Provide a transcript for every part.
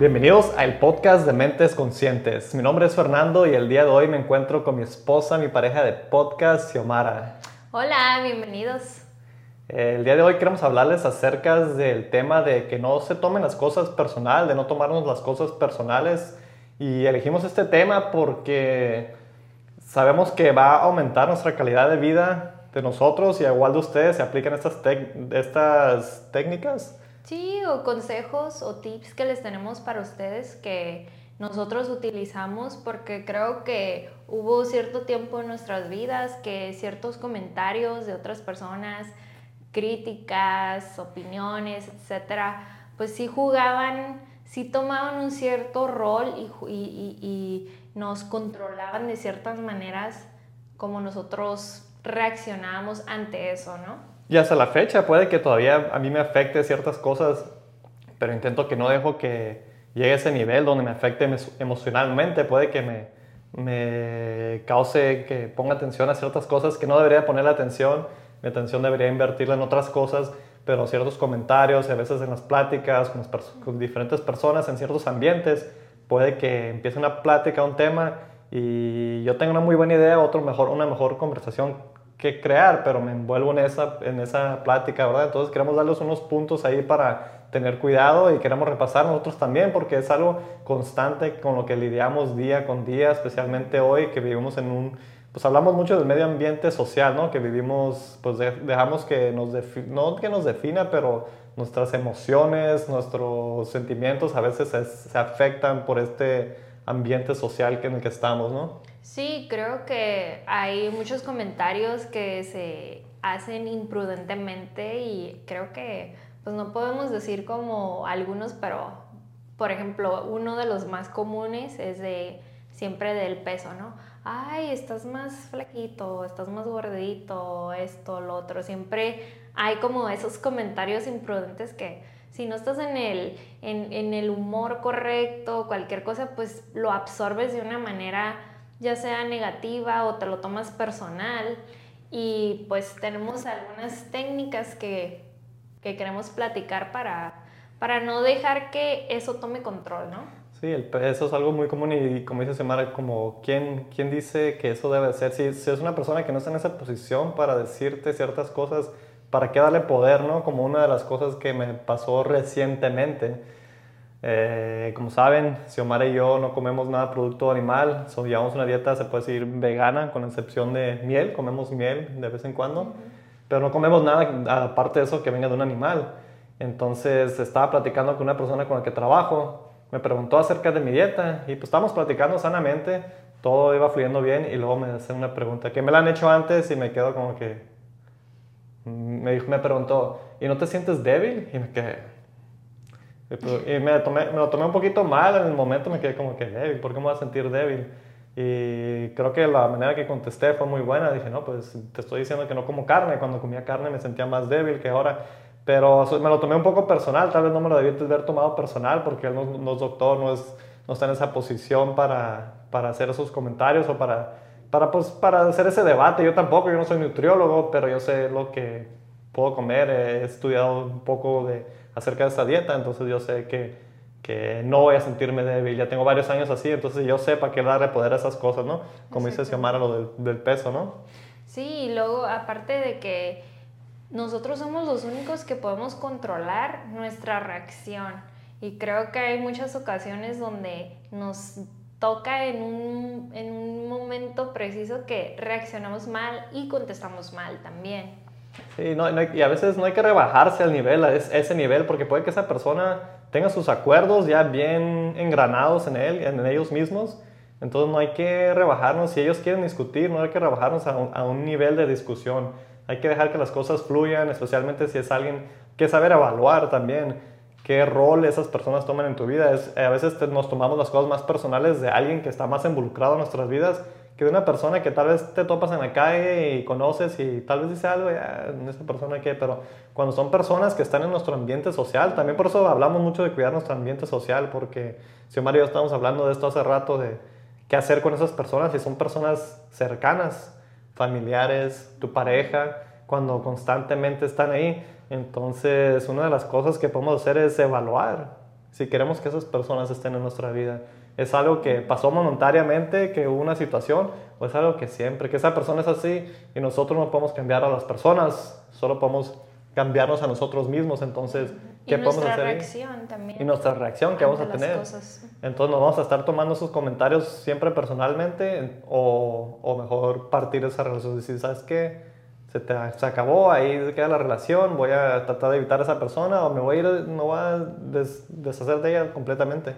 Bienvenidos al podcast de Mentes Conscientes. Mi nombre es Fernando y el día de hoy me encuentro con mi esposa, mi pareja de podcast, Xiomara. Hola, bienvenidos. El día de hoy queremos hablarles acerca del tema de que no se tomen las cosas personal, de no tomarnos las cosas personales. Y elegimos este tema porque sabemos que va a aumentar nuestra calidad de vida de nosotros y igual de ustedes se aplican estas, estas técnicas Sí, o consejos o tips que les tenemos para ustedes que nosotros utilizamos porque creo que hubo cierto tiempo en nuestras vidas que ciertos comentarios de otras personas, críticas, opiniones, etcétera, pues sí jugaban, sí tomaban un cierto rol y, y, y nos controlaban de ciertas maneras como nosotros reaccionábamos ante eso, ¿no? Y hasta la fecha puede que todavía a mí me afecte ciertas cosas, pero intento que no dejo que llegue a ese nivel donde me afecte emocionalmente. Puede que me, me cause que ponga atención a ciertas cosas que no debería poner atención. Mi atención debería invertirla en otras cosas, pero ciertos comentarios, a veces en las pláticas con, diferentes personas, en ciertos ambientes, puede que empiece una plática, un tema, y yo tengo una muy buena idea, otro mejor, una mejor conversación que crear, pero me envuelvo en esa, en esa plática, ¿verdad? Entonces queremos darles unos puntos ahí para tener cuidado y queremos repasar nosotros también porque es algo constante con lo que lidiamos día con día, especialmente hoy que vivimos en un, pues hablamos mucho del medio ambiente social, ¿no? Que vivimos, pues dejamos que nos, no que nos defina, pero nuestras emociones, nuestros sentimientos a veces se, se afectan por este ambiente social en el que estamos, ¿no? Sí, creo que hay muchos comentarios que se hacen imprudentemente y creo que pues no podemos decir como algunos, pero por ejemplo, uno de los más comunes es de siempre del peso, ¿no? Ay, estás más flaquito, estás más gordito, esto, lo otro. Siempre hay como esos comentarios imprudentes que si no estás en el, en, en el humor correcto, cualquier cosa, pues lo absorbes de una manera ya sea negativa o te lo tomas personal. Y pues tenemos algunas técnicas que, que queremos platicar para, para no dejar que eso tome control, ¿no? Sí, eso es algo muy común y como dice Semara, como ¿quién, quién dice que eso debe ser? Si, si, es una persona que no está en esa posición para decirte ciertas cosas, ¿para qué darle poder, no? Como una de las cosas que me pasó recientemente. Eh, como saben, Xiomara y yo no comemos nada producto animal, so, llevamos una dieta, se puede decir, vegana, con excepción de miel, comemos miel de vez en cuando, pero no comemos nada aparte de eso que venga de un animal. Entonces estaba platicando con una persona con la que trabajo, me preguntó acerca de mi dieta y pues estábamos platicando sanamente, todo iba fluyendo bien y luego me hace una pregunta que me la han hecho antes y me quedo como que, me, dijo, me preguntó, ¿y no te sientes débil? Y me quedé, y me, tomé, me lo tomé un poquito mal en el momento, me quedé como que débil, ¿por qué me voy a sentir débil? Y creo que la manera que contesté fue muy buena. Dije, no, pues te estoy diciendo que no como carne. Cuando comía carne me sentía más débil que ahora. Pero me lo tomé un poco personal. Tal vez no me lo debí haber tomado personal porque él no, es doctor, no, es, no está en esa posición para, para hacer esos comentarios o para, para, pues, para hacer ese debate. Yo tampoco, yo no soy nutriólogo, pero yo sé lo que puedo comer. He estudiado un poco de acerca de esta dieta, entonces yo sé que, que no voy a sentirme débil. Ya tengo varios años así, entonces yo sé para qué darle poder a esas cosas, ¿no? Como dice Xiomara, lo del, del peso, ¿no? Sí, y luego aparte de que nosotros somos los únicos que podemos controlar nuestra reacción. Y creo que hay muchas ocasiones donde nos toca en un, en un momento preciso que reaccionamos mal y contestamos mal también. Sí, no, y a veces no hay que rebajarse al nivel, a ese nivel, porque puede que esa persona tenga sus acuerdos ya bien engranados en él, en ellos mismos. Entonces no hay que rebajarnos, si ellos quieren discutir, no hay que rebajarnos a un, a un, nivel de discusión. Hay que dejar que las cosas fluyan, especialmente si es alguien que saber evaluar también qué rol esas personas toman en tu vida. Es, a veces nos tomamos las cosas más personales de alguien que está más involucrado en nuestras vidas que de una persona que tal vez te topas en la calle y conoces y tal vez dice algo, ya, esa persona que, pero cuando son personas que están en nuestro ambiente social, también por eso hablamos mucho de cuidar nuestro ambiente social, porque si Mario estamos hablando de esto hace rato, de qué hacer con esas personas, si son personas cercanas, familiares, tu pareja, cuando constantemente están ahí, entonces una de las cosas que podemos hacer es evaluar si queremos que esas personas estén en nuestra vida. Es algo que pasó momentáneamente, que hubo una situación, o es algo que siempre, que esa persona es así y nosotros no podemos cambiar a las personas, solo podemos cambiarnos a nosotros mismos. Entonces, ¿qué podemos hacer? reacción también. Y nuestra reacción que vamos a tener. Entonces, nos vamos a estar tomando esos comentarios siempre personalmente o, o mejor partir de esa relación. Decir, ¿sabes qué? Se, te, se acabó, ahí queda la relación, voy a tratar de evitar a esa persona o me voy a ir, no voy a deshacer de ella completamente.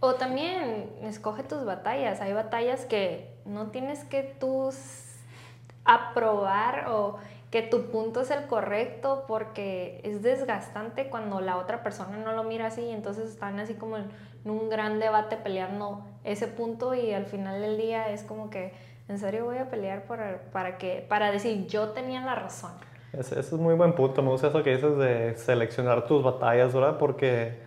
O también escoge tus batallas. Hay batallas que no tienes que tú aprobar o que tu punto es el correcto porque es desgastante cuando la otra persona no lo mira así y entonces están así como en un gran debate peleando ese punto y al final del día es como que en serio voy a pelear para, para, que, para decir yo tenía la razón. Ese, es muy buen punto, me gusta eso que dices de seleccionar tus batallas, ¿verdad? Porque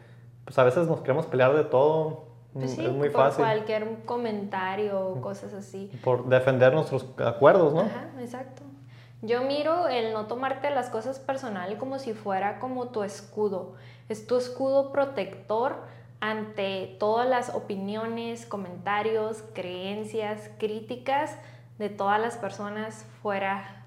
pues a veces nos queremos pelear de todo, pues sí, es muy por fácil. cualquier comentario o cosas así. Por defender nuestros acuerdos, ¿no? Ajá, exacto. Yo miro el no tomarte las cosas personal como si fuera como tu escudo. Es tu escudo protector ante todas las opiniones, comentarios, creencias, críticas de todas las personas fuera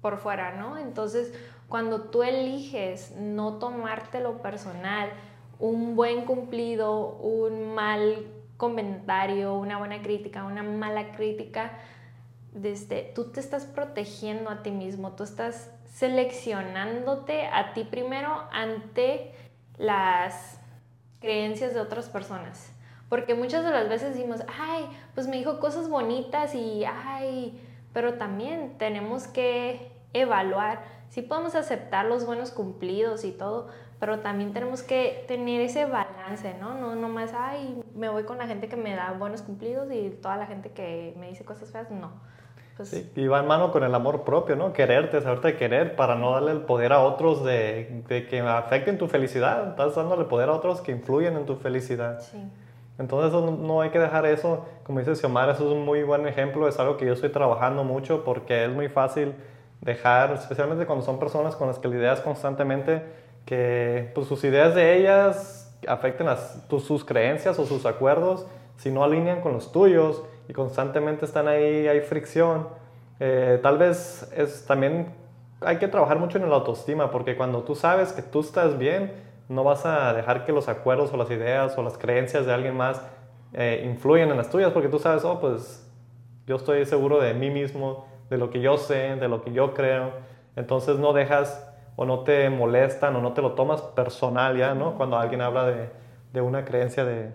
por fuera, ¿no? Entonces, cuando tú eliges no tomártelo personal, un buen cumplido, un mal comentario, una buena crítica, una mala crítica, desde, tú te estás protegiendo a ti mismo, tú estás seleccionándote a ti primero ante las creencias de otras personas. Porque muchas de las veces decimos, ay, pues me dijo cosas bonitas y, ay, pero también tenemos que evaluar, si podemos aceptar los buenos cumplidos y todo, pero también tenemos que tener ese balance, ¿no? No nomás, ay, me voy con la gente que me da buenos cumplidos y toda la gente que me dice cosas feas, no pues sí, y va en mano con el amor propio, ¿no? Quererte, saberte querer para no darle el poder a otros de, de, que afecten tu felicidad. Estás dándole poder a otros que influyen en tu felicidad. Sí. Entonces no hay que dejar eso, como dice Xiomara, eso es un muy buen ejemplo, es algo que yo estoy trabajando mucho porque es muy fácil dejar, especialmente cuando son personas con las que lidias constantemente, que pues, sus ideas de ellas afecten a sus creencias o sus acuerdos si no alinean con los tuyos y constantemente están ahí, hay fricción. Eh, tal vez es también hay que trabajar mucho en la autoestima, porque cuando tú sabes que tú estás bien, no vas a dejar que los acuerdos o las ideas o las creencias de alguien más eh, influyan en las tuyas, porque tú sabes, oh, pues yo estoy seguro de mí mismo, de lo que yo sé, de lo que yo creo. Entonces no dejas o no te molestan o no te lo tomas personal ya, ¿no? Cuando alguien habla de, de una creencia de,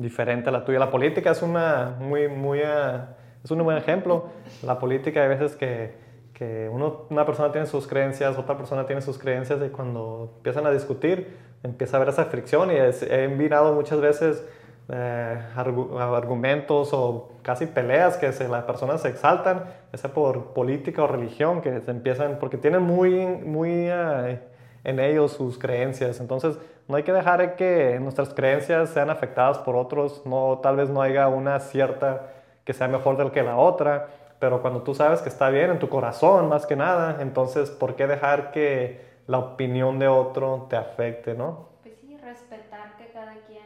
diferente a la tuya. La política es, una, muy, muy, uh, es un buen ejemplo. La política hay veces que, que uno, una persona tiene sus creencias, otra persona tiene sus creencias y cuando empiezan a discutir empieza a haber esa fricción y he mirado muchas veces eh, argumentos o casi peleas que se, las personas se exaltan, ya sea por política o religión, que se empiezan, porque tienen muy, muy uh, en ellos sus creencias. Entonces, no hay que dejar que nuestras creencias sean afectadas por otros, no, tal vez no haya una cierta que sea mejor del que la otra, pero cuando tú sabes que está bien en tu corazón más que nada, entonces ¿por qué dejar que la opinión de otro te afecte, no? Pues sí, respetar que cada quien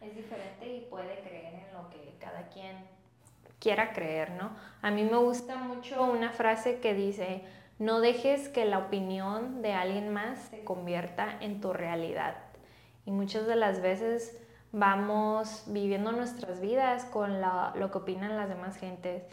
es diferente y puede creer en lo que cada quien quiera creer, ¿no? A mí me gusta mucho una frase que dice, no dejes que la opinión de alguien más se convierta en tu realidad. Y muchas de las veces vamos viviendo nuestras vidas con lo que opinan las demás gentes.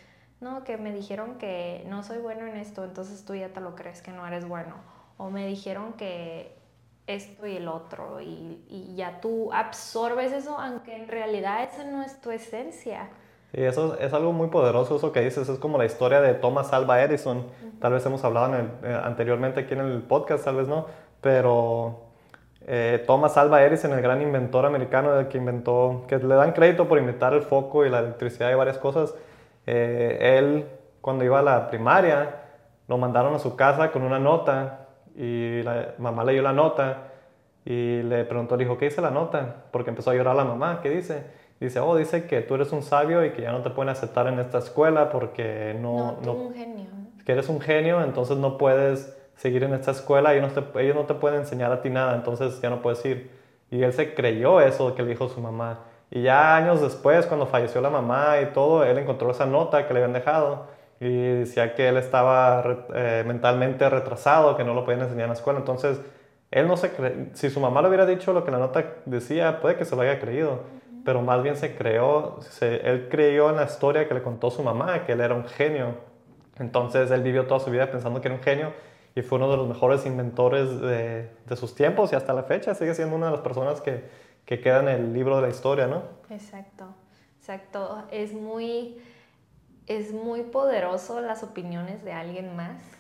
No, que me dijeron que no soy bueno en esto, entonces tú ya te lo crees que no eres bueno. O me dijeron que esto y el otro, y, y ya tú absorbes eso, aunque en realidad esa no es tu esencia. Sí, eso es algo muy poderoso, eso que dices, es como la historia de Thomas Alva Edison. Tal vez hemos hablado eh, anteriormente aquí en el podcast, tal vez no, pero eh, Thomas Alva Edison, el gran inventor americano que inventó, que le dan crédito por inventar el foco y la electricidad y varias cosas, eh, él cuando iba a la primaria lo mandaron a su casa con una nota y la mamá leyó la nota y le preguntó, dijo, ¿qué dice la nota? Porque empezó a llorar la mamá, ¿qué dice? Dice, oh, dice que tú eres un sabio y que ya no te pueden aceptar en esta escuela porque no... No, tú un genio. Que eres un genio, entonces no puedes seguir en esta escuela, ellos no, te, ellos no te pueden enseñar a ti nada, entonces ya no puedes ir. Y él se creyó eso que le dijo su mamá. Y ya años después, cuando falleció la mamá y todo, él encontró esa nota que le habían dejado y decía que él estaba eh, mentalmente retrasado, que no lo podían enseñar en la escuela. Entonces, él no se cre... si su mamá le hubiera dicho lo que la nota decía, puede que se lo haya creído, pero más bien se creó, él creyó en la historia que le contó su mamá, que él era un genio. Entonces, él vivió toda su vida pensando que era un genio y fue uno de los mejores inventores de, de sus tiempos y hasta la fecha sigue siendo una de las personas que, que queda en el libro de la historia, ¿no? Exacto, exacto. Es muy, es muy poderoso las opiniones de alguien más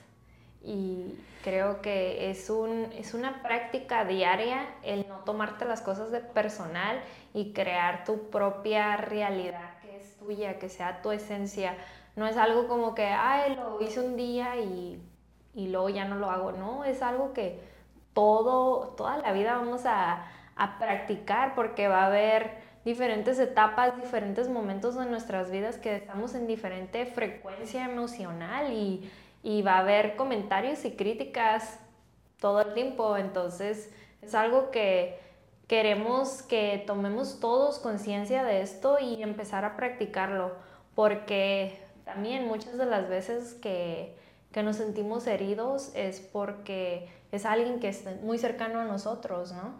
y creo que es, un, es una práctica diaria el no tomarte las cosas de personal y crear tu propia realidad que es tuya, que sea tu esencia. No es algo como que, ay, lo hice un día y y luego ya no lo hago. No, es algo que todo, toda la vida vamos a, practicar porque va a haber diferentes etapas, diferentes momentos de nuestras vidas que estamos en diferente frecuencia emocional y, y va a haber comentarios y críticas todo el tiempo. Entonces es algo que queremos que tomemos todos conciencia de esto y empezar a practicarlo porque también muchas de las veces que que nos sentimos heridos es porque es alguien que es muy cercano a nosotros, ¿no?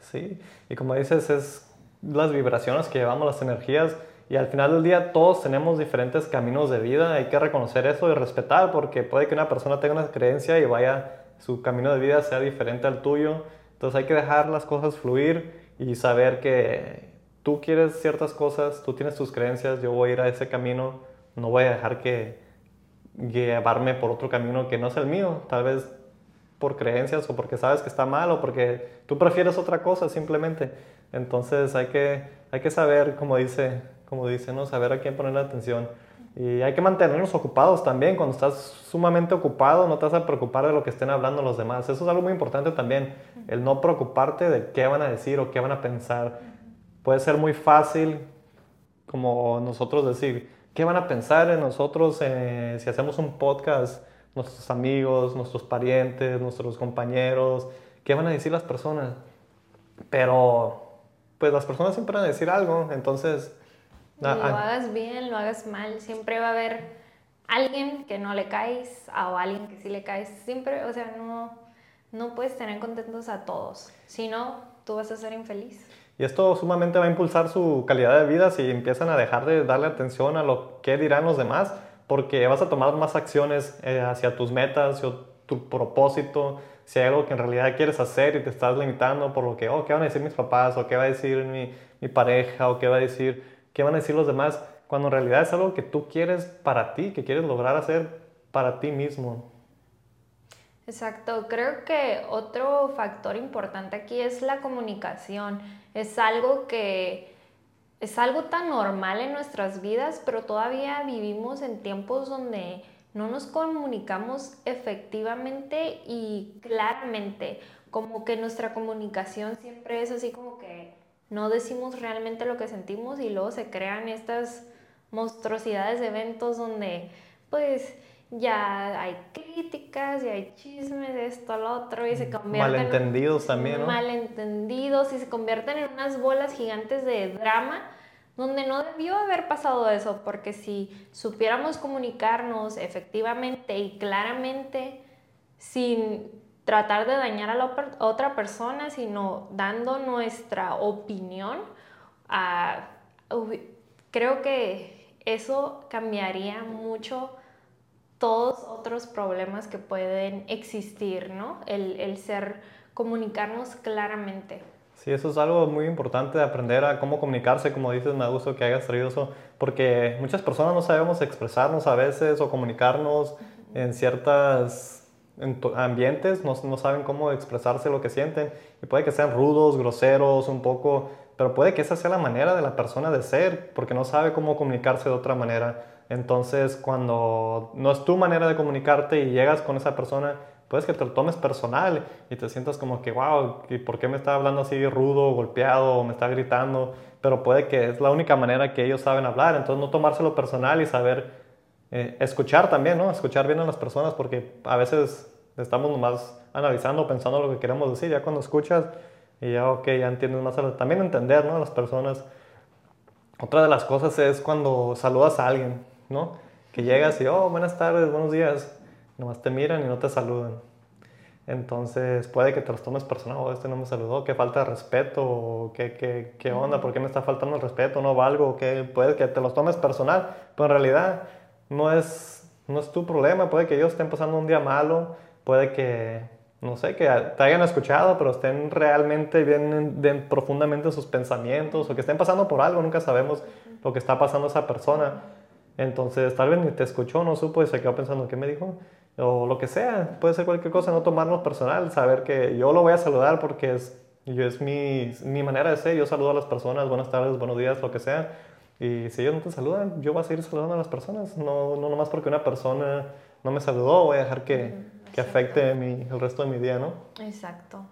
Sí, y como dices, es las vibraciones que llevamos, las energías, y al final del día todos tenemos diferentes caminos de vida, hay que reconocer eso y respetar, porque puede que una persona tenga una creencia y vaya, su camino de vida sea diferente al tuyo, entonces hay que dejar las cosas fluir y saber que tú quieres ciertas cosas, tú tienes tus creencias, yo voy a ir a ese camino, no voy a dejar que llevarme por otro camino que no es el mío, tal vez por creencias o porque sabes que está mal o porque tú prefieres otra cosa simplemente. Entonces hay que, hay que saber, como dice, como dice, ¿no? saber a quién poner la atención. Y hay que mantenernos ocupados también. Cuando estás sumamente ocupado, no te vas a preocupar de lo que estén hablando los demás. Eso es algo muy importante también. El no preocuparte de qué van a decir o qué van a pensar. Puede ser muy fácil, como nosotros decir, ¿Qué van a pensar en nosotros eh, si hacemos un podcast? Nuestros amigos, nuestros parientes, nuestros compañeros, ¿qué van a decir las personas? Pero, pues las personas siempre van a decir algo, entonces... lo hagas bien, lo hagas mal, siempre va a haber alguien que no le caes o alguien que sí le caes. Siempre, o sea, no, no puedes tener contentos a todos, si no, tú vas a ser infeliz. Y esto sumamente va a impulsar su calidad de vida si empiezan a dejar de darle atención a lo que dirán los demás, porque vas a tomar más acciones eh, hacia tus metas, o tu propósito, si hay algo que en realidad quieres hacer y te estás limitando por lo que, oh, ¿qué van a decir mis papás? ¿O qué va a decir mi, mi pareja? ¿O qué va a decir, qué van a decir los demás? Cuando en realidad es algo que tú quieres para ti, que quieres lograr hacer para ti mismo. Exacto, creo que otro factor importante aquí es la comunicación. Es algo que es algo tan normal en nuestras vidas, pero todavía vivimos en tiempos donde no nos comunicamos efectivamente y claramente, como que nuestra comunicación siempre es así como no decimos realmente lo que sentimos y luego se crean estas monstruosidades de eventos donde pues ya hay críticas y hay chismes de esto al otro y se convierten malentendidos también, ¿no? Malentendidos y se convierten en unas bolas gigantes de drama donde no debió haber pasado eso, porque si supiéramos comunicarnos efectivamente y claramente sin tratar de dañar a la otra persona, sino dando nuestra opinión, ah, creo que eso cambiaría mucho todos otros problemas que pueden existir, ¿no? El, ser, comunicarnos claramente. Sí, eso es algo muy importante de aprender a cómo comunicarse, como dices, me gusta que hayas traído eso, porque muchas personas no sabemos expresarnos a veces o comunicarnos en ciertos ambientes, no, no, saben cómo expresarse lo que sienten, y puede que sean rudos, groseros, un poco, pero puede que esa sea la manera de la persona de ser, porque no sabe cómo comunicarse de otra manera. Entonces, cuando no es tu manera de comunicarte y llegas con esa persona, puedes que te lo tomes personal y te sientas como que, wow, ¿y por qué me está hablando así rudo, golpeado, o me está gritando? Pero puede que es la única manera que ellos saben hablar, entonces no tomárselo personal y saber eh, escuchar también, ¿no? Escuchar bien a las personas porque a veces estamos nomás analizando, pensando lo que queremos decir, ya cuando escuchas Y ya, ok, ya entiendes más. A también entender, ¿no? A las personas. Otra de las cosas es cuando saludas a alguien, ¿no? Que llegas y, oh, buenas tardes, buenos días. Nomás te miran y no te saludan. Entonces puede que te los tomes personal, oh, este no me saludó, qué falta de respeto, o qué, qué, qué onda, por qué me está faltando el respeto, no valgo, que puede que te los tomes personal, pero en realidad no es, no es tu problema, puede que ellos estén pasando un día malo, puede que, no sé, que te hayan escuchado, pero estén realmente bien, bien profundamente en sus pensamientos, o que estén pasando por algo, nunca sabemos lo que está pasando esa persona. Entonces, tal vez ni te escuchó, no supo y se quedó pensando, ¿qué me dijo? o lo que sea, puede ser cualquier cosa, no tomarnos personal, saber que yo lo voy a saludar porque es, yo, es mi, mi manera de ser, yo saludo a las personas, buenas tardes, buenos días, lo que sea, y si ellos no te saludan, yo voy a seguir saludando a las personas, no, no nomás porque una persona no me saludó, voy a dejar que, que afecte mi, el resto de mi día, ¿no? Exacto.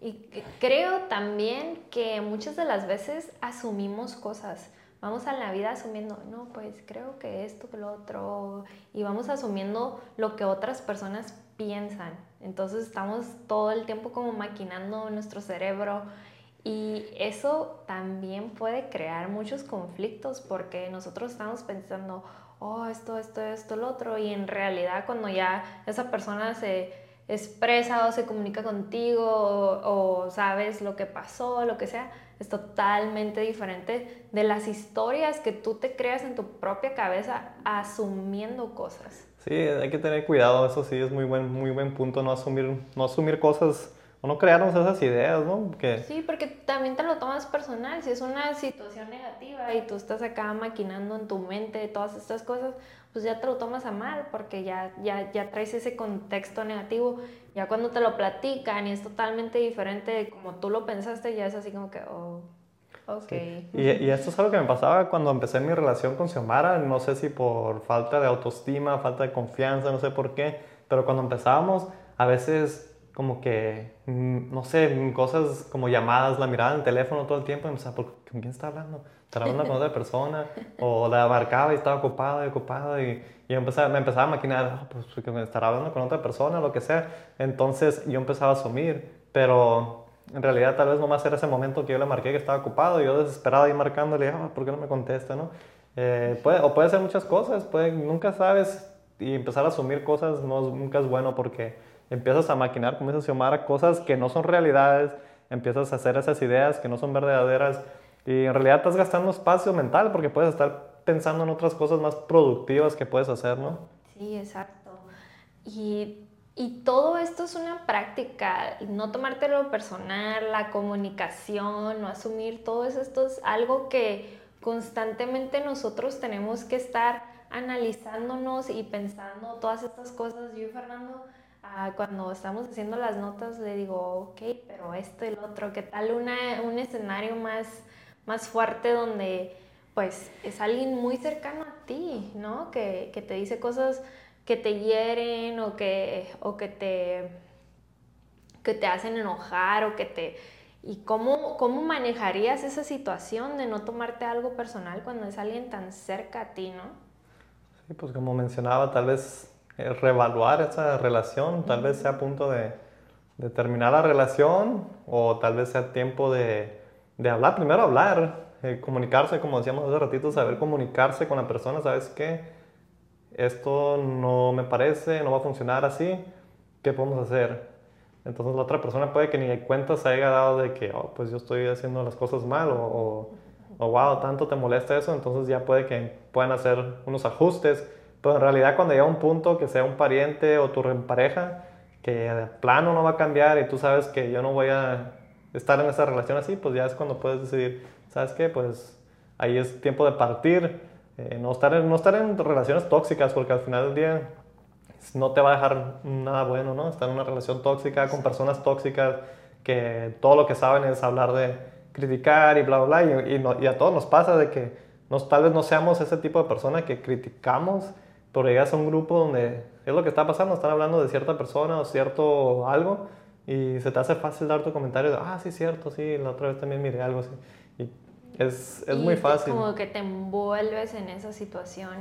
Y creo también que muchas de las veces asumimos cosas vamos a la vida asumiendo, no, pues creo que esto, que lo otro, y vamos asumiendo lo que otras personas piensan. Entonces estamos todo el tiempo como maquinando nuestro cerebro y eso también puede crear muchos conflictos porque nosotros estamos pensando, oh, esto, esto, esto, lo otro, y en realidad cuando ya esa persona se expresa o se comunica contigo o, sabes lo que pasó, lo que sea, es totalmente diferente de las historias que tú te creas en tu propia cabeza asumiendo cosas. Sí, hay que tener cuidado, eso sí es muy buen, muy buen punto, no asumir, no asumir cosas o no crearnos esas ideas, ¿no? Sí, porque también te lo tomas personal, si es una situación negativa y tú estás acá maquinando en tu mente todas estas cosas, pues ya te lo tomas a mal porque ya, ya, ya traes ese contexto negativo. Ya cuando te lo platican y es totalmente diferente de como tú lo pensaste, ya es así como que, oh, ok. Y, y, esto es algo que me pasaba cuando empecé mi relación con Xiomara, no sé si por falta de autoestima, falta de confianza, no sé por qué, pero cuando empezábamos, a veces como que, mm, no sé, cosas como llamadas, la mirada en el teléfono todo el tiempo, y me ¿con quién está hablando? estar hablando con otra persona, o la marcaba y estaba ocupada y ocupada, y, y empezaba, me empezaba a maquinar, oh, pues que estará hablando con otra persona, lo que sea. Entonces yo empezaba a asumir, pero en realidad tal vez nomás era ese momento que yo le marqué que estaba ocupado, y yo desesperado ahí marcándole, oh, ¿por qué no me contesta, no? Eh, puede, o puede ser muchas cosas, puede, nunca sabes, y empezar a asumir cosas no, nunca es bueno porque empiezas a maquinar, como dice Xiomara, cosas que no son realidades, empiezas a hacer esas ideas que no son verdaderas, y en realidad estás gastando espacio mental porque puedes estar pensando en otras cosas más productivas que puedes hacer, ¿no? Sí, exacto. Y, y todo esto es una práctica, no tomártelo personal, la comunicación, no asumir todo esto es algo que constantemente nosotros tenemos que estar analizándonos y pensando todas estas cosas. Yo y Fernando, ah, cuando estamos haciendo las notas, le digo, ok, pero esto y el otro, ¿qué tal una, un escenario más más fuerte donde pues es alguien muy cercano a ti, ¿no? Que, que te dice cosas que te hieren o que, o que, te, que te hacen enojar o que te... ¿Y cómo, cómo manejarías esa situación de no tomarte algo personal cuando es alguien tan cerca a ti, ¿no? Sí, pues como mencionaba, tal vez reevaluar esa relación, tal vez sea a punto de, de terminar la relación o tal vez sea tiempo de de hablar, primero hablar, eh, comunicarse, como decíamos hace ratito, saber comunicarse con la persona, ¿sabes qué? Esto no me parece, no va a funcionar así, ¿qué podemos hacer? Entonces la otra persona puede que ni cuenta se haya dado de que, oh, pues yo estoy haciendo las cosas mal o, o, wow, tanto te molesta eso, entonces ya puede que puedan hacer unos ajustes, pero en realidad cuando llega un punto que sea un pariente o tu pareja, que de plano no va a cambiar y tú sabes que yo no voy a estar en esa relación así, pues ya es cuando puedes decidir, ¿sabes qué? Pues ahí es tiempo de partir, eh, no, estar en, no estar en relaciones tóxicas, porque al final del día no te va a dejar nada bueno, ¿no? Estar en una relación tóxica con personas tóxicas que todo lo que saben es hablar de criticar y bla, bla, bla, y, y, a todos nos pasa de que nos, tal vez no seamos ese tipo de persona que criticamos, pero llegas a un grupo donde es lo que está pasando, están hablando de cierta persona o cierto algo, y se te hace fácil dar tu comentario de, ah, sí, cierto, sí, la otra vez también miré algo así. Y es, es muy fácil. Como que te envuelves en esa situación,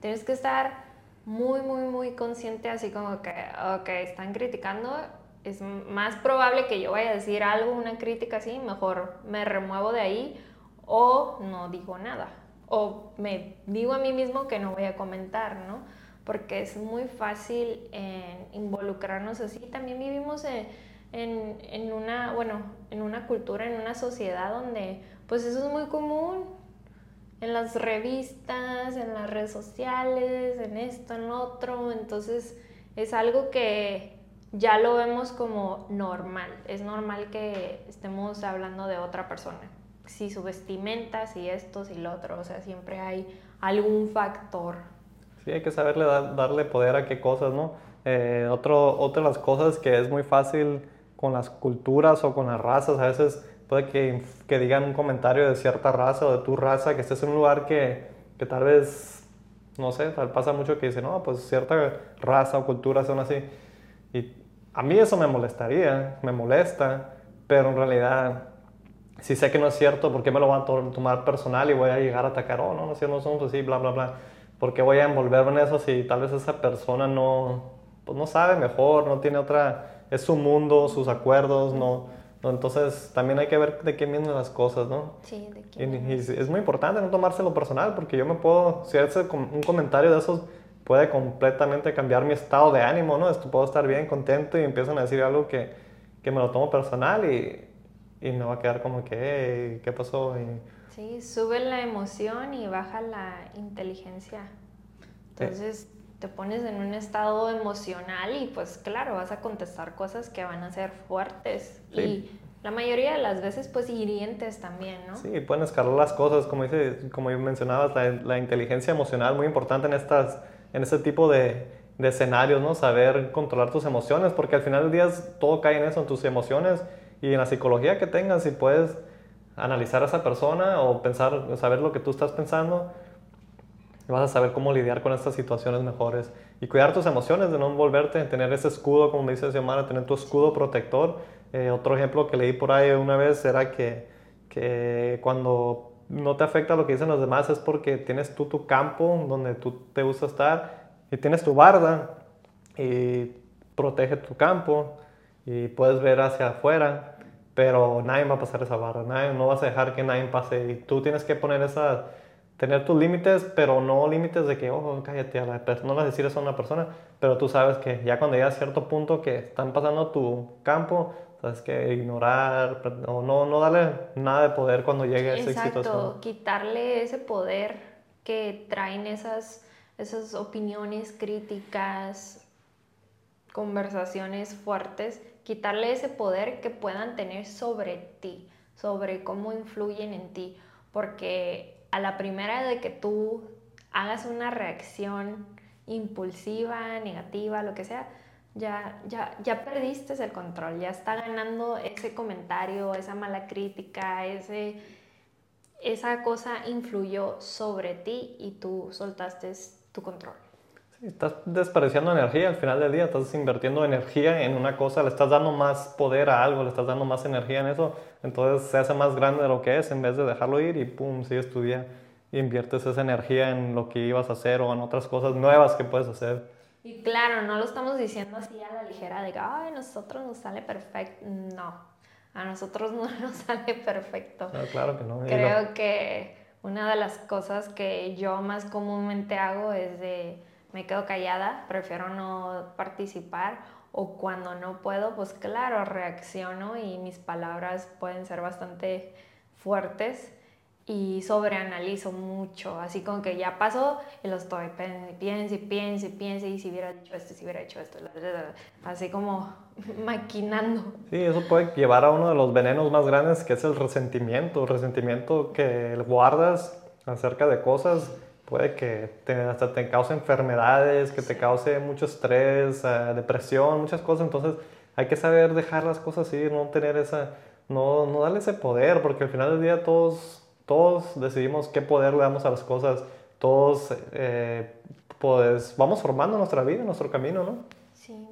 tienes que estar muy, muy, muy consciente, así como que, ok, están criticando, es más probable que yo vaya a decir algo, una crítica así, mejor me remuevo de ahí o no digo nada. O me digo a mí mismo que no voy a comentar, ¿no? Porque es muy fácil involucrarnos así. También vivimos en, una, bueno, en una cultura, en una sociedad donde pues eso es muy común. En las revistas, en las redes sociales, en esto, en lo otro. Entonces es algo que ya lo vemos como normal. Es normal que estemos hablando de otra persona. Si su vestimenta, si esto, si lo otro. O sea, siempre hay algún factor. Sí, hay que saberle darle poder a qué cosas, ¿no? Eh, otro, otra de las cosas que es muy fácil con las culturas o con las razas, a veces puede que, que digan un comentario de cierta raza o de tu raza, que estés en un lugar que, que tal vez, no sé, pasa mucho que dicen, no, pues cierta raza o cultura son así. Y a mí eso me molestaría, me molesta, pero en realidad si sé que no es cierto, ¿por qué me lo van a tomar personal y voy a llegar a atacar? Oh, no, no, no somos así, bla, bla, bla. ¿Por qué voy a envolverme en eso si tal vez esa persona no, pues no sabe mejor, no tiene otra, es su mundo, sus acuerdos, no, entonces también hay que ver de qué vienen las cosas, ¿no? Sí, de qué. Y, es muy importante no tomárselo personal, porque yo me puedo, si hace un comentario de esos puede completamente cambiar mi estado de ánimo, ¿no? Esto puedo estar bien contento y empiezan a decir algo que, que me lo tomo personal y, y me va a quedar como que, ¿qué pasó? Sí, sube la emoción y baja la inteligencia. Entonces te pones en un estado emocional y pues claro, vas a contestar cosas que van a ser fuertes y la mayoría de las veces pues hirientes también, ¿no? Sí, pueden escalar las cosas, como, dice, como mencionabas, la, la inteligencia emocional muy importante en estas en ese tipo de, de, escenarios, ¿no? Saber controlar tus emociones, porque al final del día todo cae en eso, en tus emociones y en la psicología que tengas, si puedes analizar a esa persona o pensar, saber lo que tú estás pensando, vas a saber cómo lidiar con estas situaciones mejores y cuidar tus emociones, de no envolverte, tener ese escudo, como dice Xiomara, tener tu escudo protector. Eh, otro ejemplo que leí por ahí una vez era que, que cuando no te afecta lo que dicen los demás es porque tienes tú tu campo donde tú te gusta estar y tienes tu barda y protege tu campo y puedes ver hacia afuera, pero nadie va a pasar esa barra, nadie, no vas a dejar que nadie pase y tú tienes que poner esa, tener tus límites, pero no límites de que, ojo, cállate, a la no vas a decir eso a una persona, pero tú sabes que ya cuando llegas a cierto punto que están pasando tu campo, Sabes que ignorar o no, no darle nada de poder cuando llegue a esa Exacto, situación. quitarle ese poder que traen esas, esas opiniones críticas, conversaciones fuertes, quitarle ese poder que puedan tener sobre ti, sobre cómo influyen en ti, porque a la primera de que tú hagas una reacción impulsiva, negativa, lo que sea, ya, ya, ya perdiste el control, ya está ganando ese comentario, esa mala crítica, ese, esa cosa influyó sobre ti y tú soltaste tu control. Estás desperdiciando energía al final del día, estás invirtiendo energía en una cosa, le estás dando más poder a algo, le estás dando más energía en eso, entonces se hace más grande de lo que es en vez de dejarlo ir y pum, sigues tu día y inviertes esa energía en lo que ibas a hacer o en otras cosas nuevas que puedes hacer. Y claro, no lo estamos diciendo así a la ligera de que, ay, nosotros nos sale perfecto. No, a nosotros no nos sale perfecto. claro que no. Creo que una de las cosas que yo más comúnmente hago es de, me quedo callada, prefiero no participar o cuando no puedo, pues claro, reacciono y mis palabras pueden ser bastante fuertes y sobreanalizo mucho, así como que ya pasó y lo estoy piense y piense y piense y si hubiera dicho esto, si hubiera hecho esto, así como maquinando. Sí, eso puede llevar a uno de los venenos más grandes que es el resentimiento, resentimiento que guardas acerca de cosas puede que te, hasta te cause enfermedades, que te cause mucho estrés, eh, depresión, muchas cosas, entonces hay que saber dejar las cosas ir, no tener esa, no, no darle ese poder, porque al final del día todos todos decidimos qué poder le damos a las cosas, todos eh, pues vamos formando nuestra vida, nuestro camino, ¿no? Sí,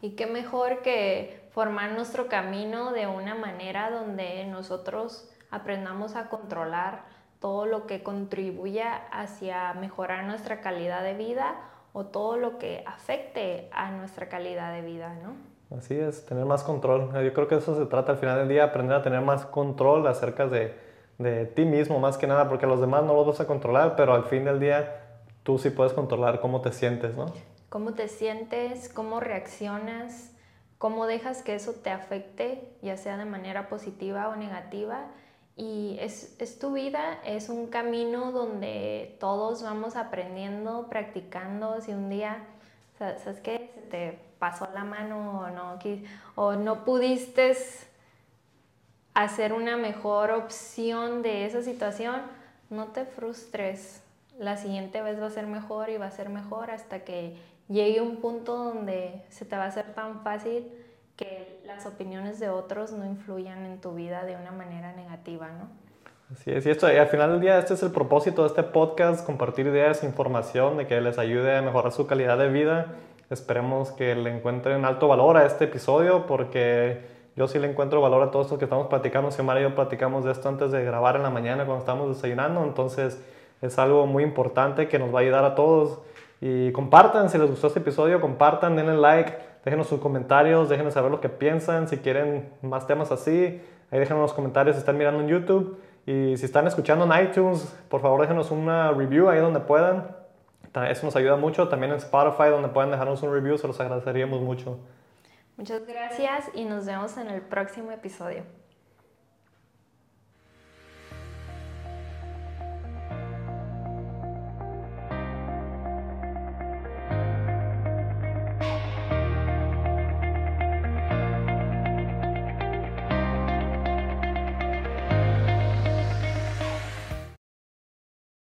y qué mejor que formar nuestro camino de una manera donde nosotros aprendamos a controlar todo lo que contribuya hacia mejorar nuestra calidad de vida o todo lo que afecte a nuestra calidad de vida, ¿no? Así es, tener más control. Yo creo que eso se trata al final del día, aprender a tener más control acerca de, de ti mismo, más que nada, porque a los demás no los vas a controlar, pero al fin del día tú sí puedes controlar cómo te sientes, ¿no? Cómo te sientes, cómo reaccionas, cómo dejas que eso te afecte, ya sea de manera positiva o negativa. Y es, es tu vida, es un camino donde todos vamos aprendiendo, practicando. Si un día, ¿sabes qué? Se te pasó la mano o no, o no pudiste hacer una mejor opción de esa situación, no te frustres. La siguiente vez va a ser mejor y va a ser mejor hasta que llegue un punto donde se te va a hacer tan fácil que las opiniones de otros no influyan en tu vida de una manera negativa, ¿no? Así es, y esto, al final del día este es el propósito de este podcast, compartir ideas, información de que les ayude a mejorar su calidad de vida. Esperemos que le encuentren alto valor a este episodio porque yo sí le encuentro valor a todo esto que estamos platicando. Xiomara y yo platicamos de esto antes de grabar en la mañana cuando estamos desayunando, entonces es algo muy importante que nos va a ayudar a todos. Y compartan, si les gustó este episodio, compartan, denle like, déjenos sus comentarios, déjenos saber lo que piensan, si quieren más temas así, ahí déjenos los comentarios si están mirando en YouTube. Y si están escuchando en iTunes, por favor déjenos una review ahí donde puedan. Eso nos ayuda mucho. También en Spotify, donde puedan dejarnos un review, se los agradeceríamos mucho. Muchas gracias y nos vemos en el próximo episodio.